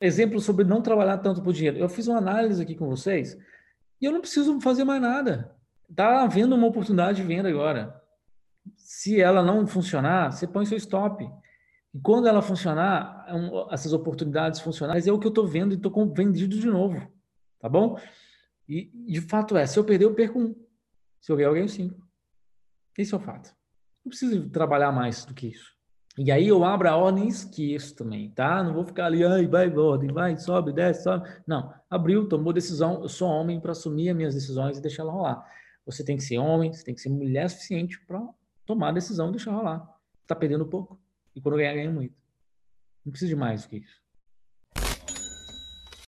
exemplo sobre não trabalhar tanto por dinheiro. Eu fiz uma análise aqui com vocês e eu não preciso fazer mais nada. Está havendo uma oportunidade de venda agora. Se ela não funcionar, você põe seu stop. E quando ela funcionar, é essas oportunidades funcionais é o que eu estou vendo e estou vendido de novo. Tá bom? E de fato é, se eu perder, eu perco um. Se eu ganhar, eu ganho cinco. Esse é o fato. Não preciso trabalhar mais do que isso. E aí eu abro a ordem e esqueço também, tá? Não vou ficar ali, ai, vai, ordem, vai, sobe, desce, sobe. Não, abriu, tomou decisão, eu sou homem para assumir as minhas decisões e deixar ela rolar. Você tem que ser homem, você tem que ser mulher suficiente para tomar a decisão e deixar rolar. Tá perdendo pouco. E quando ganhar, ganha muito. Não precisa de mais do que isso.